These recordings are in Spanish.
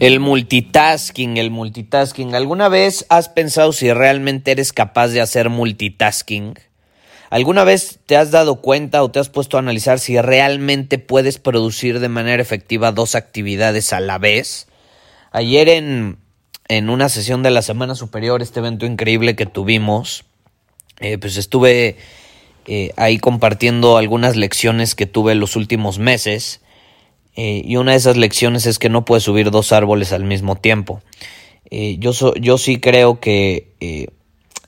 El multitasking, el multitasking. ¿Alguna vez has pensado si realmente eres capaz de hacer multitasking? ¿Alguna vez te has dado cuenta o te has puesto a analizar si realmente puedes producir de manera efectiva dos actividades a la vez? Ayer en, en una sesión de la Semana Superior, este evento increíble que tuvimos, eh, pues estuve eh, ahí compartiendo algunas lecciones que tuve los últimos meses eh, y una de esas lecciones es que no puedes subir dos árboles al mismo tiempo. Eh, yo, yo sí creo que eh,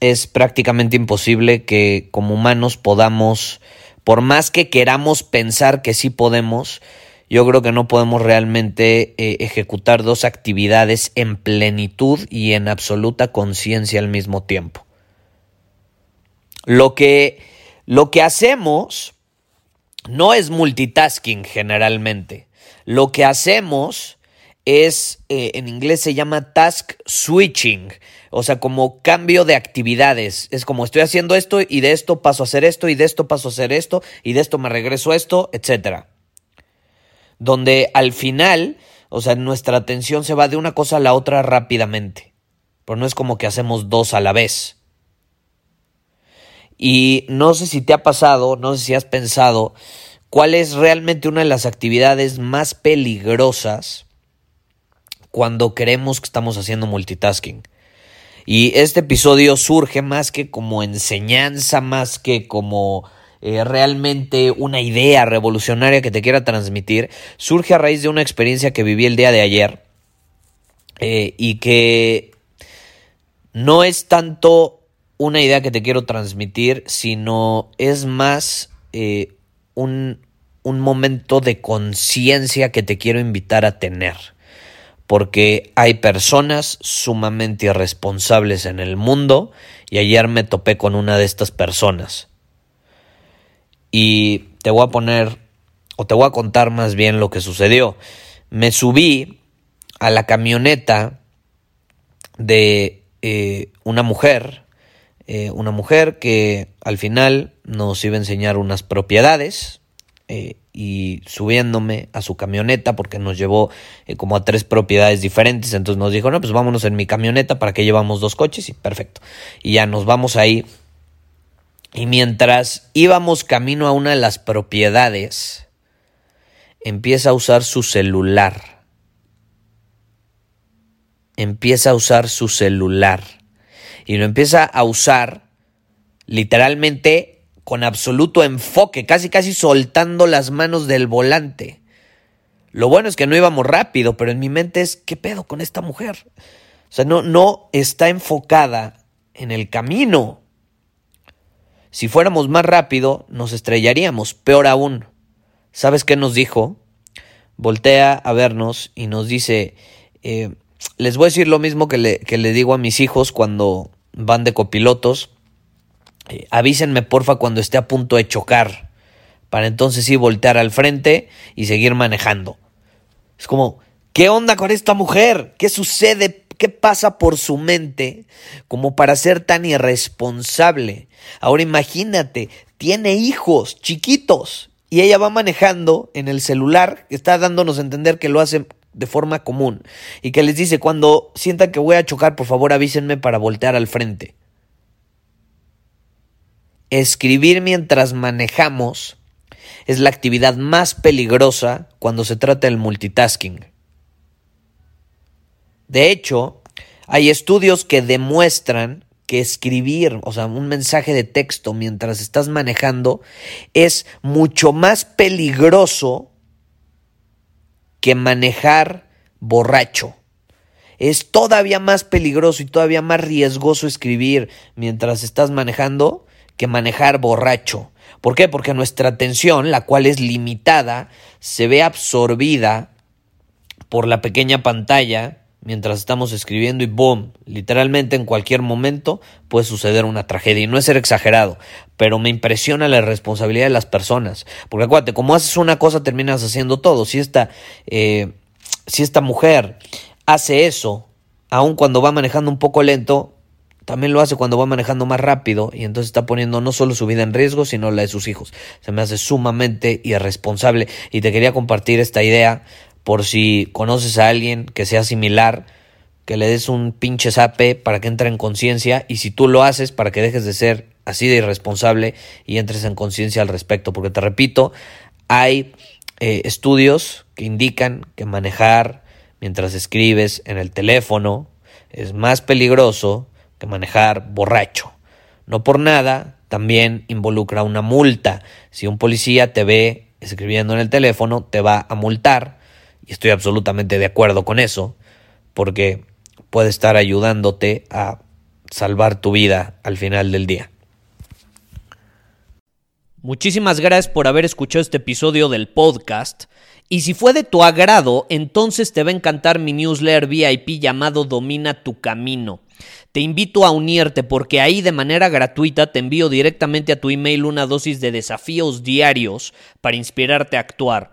es prácticamente imposible que como humanos podamos, por más que queramos pensar que sí podemos, yo creo que no podemos realmente ejecutar dos actividades en plenitud y en absoluta conciencia al mismo tiempo. Lo que, lo que hacemos no es multitasking generalmente. Lo que hacemos es, eh, en inglés se llama task switching, o sea, como cambio de actividades. Es como estoy haciendo esto y de esto paso a hacer esto y de esto paso a hacer esto y de esto me regreso a esto, etc. Donde al final, o sea, nuestra atención se va de una cosa a la otra rápidamente. Pero no es como que hacemos dos a la vez. Y no sé si te ha pasado, no sé si has pensado cuál es realmente una de las actividades más peligrosas cuando creemos que estamos haciendo multitasking. Y este episodio surge más que como enseñanza, más que como eh, realmente una idea revolucionaria que te quiera transmitir, surge a raíz de una experiencia que viví el día de ayer eh, y que no es tanto una idea que te quiero transmitir, sino es más eh, un, un momento de conciencia que te quiero invitar a tener. Porque hay personas sumamente irresponsables en el mundo y ayer me topé con una de estas personas. Y te voy a poner, o te voy a contar más bien lo que sucedió. Me subí a la camioneta de eh, una mujer eh, una mujer que al final nos iba a enseñar unas propiedades eh, y subiéndome a su camioneta porque nos llevó eh, como a tres propiedades diferentes entonces nos dijo no pues vámonos en mi camioneta para que llevamos dos coches y perfecto. Y ya nos vamos ahí. Y mientras íbamos camino a una de las propiedades empieza a usar su celular. Empieza a usar su celular y lo empieza a usar literalmente con absoluto enfoque, casi casi soltando las manos del volante. Lo bueno es que no íbamos rápido, pero en mi mente es, ¿qué pedo con esta mujer? O sea, no, no está enfocada en el camino. Si fuéramos más rápido, nos estrellaríamos. Peor aún, ¿sabes qué nos dijo? Voltea a vernos y nos dice, eh, les voy a decir lo mismo que le, que le digo a mis hijos cuando van de copilotos, eh, avísenme porfa cuando esté a punto de chocar, para entonces sí voltear al frente y seguir manejando. Es como, ¿qué onda con esta mujer? ¿Qué sucede? ¿Qué pasa por su mente como para ser tan irresponsable? Ahora imagínate, tiene hijos chiquitos y ella va manejando en el celular, está dándonos a entender que lo hace de forma común y que les dice cuando sientan que voy a chocar, por favor avísenme para voltear al frente. Escribir mientras manejamos es la actividad más peligrosa cuando se trata del multitasking. De hecho, Hay estudios que demuestran que escribir, o sea, un mensaje de texto mientras estás manejando es mucho más peligroso que manejar borracho. Es todavía más peligroso y todavía más riesgoso escribir mientras estás manejando que manejar borracho. ¿Por qué? Porque nuestra atención, la cual es limitada, se ve absorbida por la pequeña pantalla mientras estamos escribiendo y boom, literalmente en cualquier momento puede suceder una tragedia. Y no es ser exagerado, pero me impresiona la responsabilidad de las personas. Porque acuérdate, como haces una cosa, terminas haciendo todo. Si esta, eh, si esta mujer hace eso, aun cuando va manejando un poco lento, también lo hace cuando va manejando más rápido y entonces está poniendo no solo su vida en riesgo, sino la de sus hijos. Se me hace sumamente irresponsable y te quería compartir esta idea por si conoces a alguien que sea similar, que le des un pinche zape para que entre en conciencia y si tú lo haces para que dejes de ser así de irresponsable y entres en conciencia al respecto. Porque te repito, hay eh, estudios que indican que manejar mientras escribes en el teléfono es más peligroso que manejar borracho. No por nada, también involucra una multa. Si un policía te ve escribiendo en el teléfono, te va a multar y estoy absolutamente de acuerdo con eso, porque puede estar ayudándote a salvar tu vida al final del día. Muchísimas gracias por haber escuchado este episodio del podcast. Y si fue de tu agrado, entonces te va a encantar mi newsletter VIP llamado Domina tu Camino. Te invito a unirte porque ahí de manera gratuita te envío directamente a tu email una dosis de desafíos diarios para inspirarte a actuar.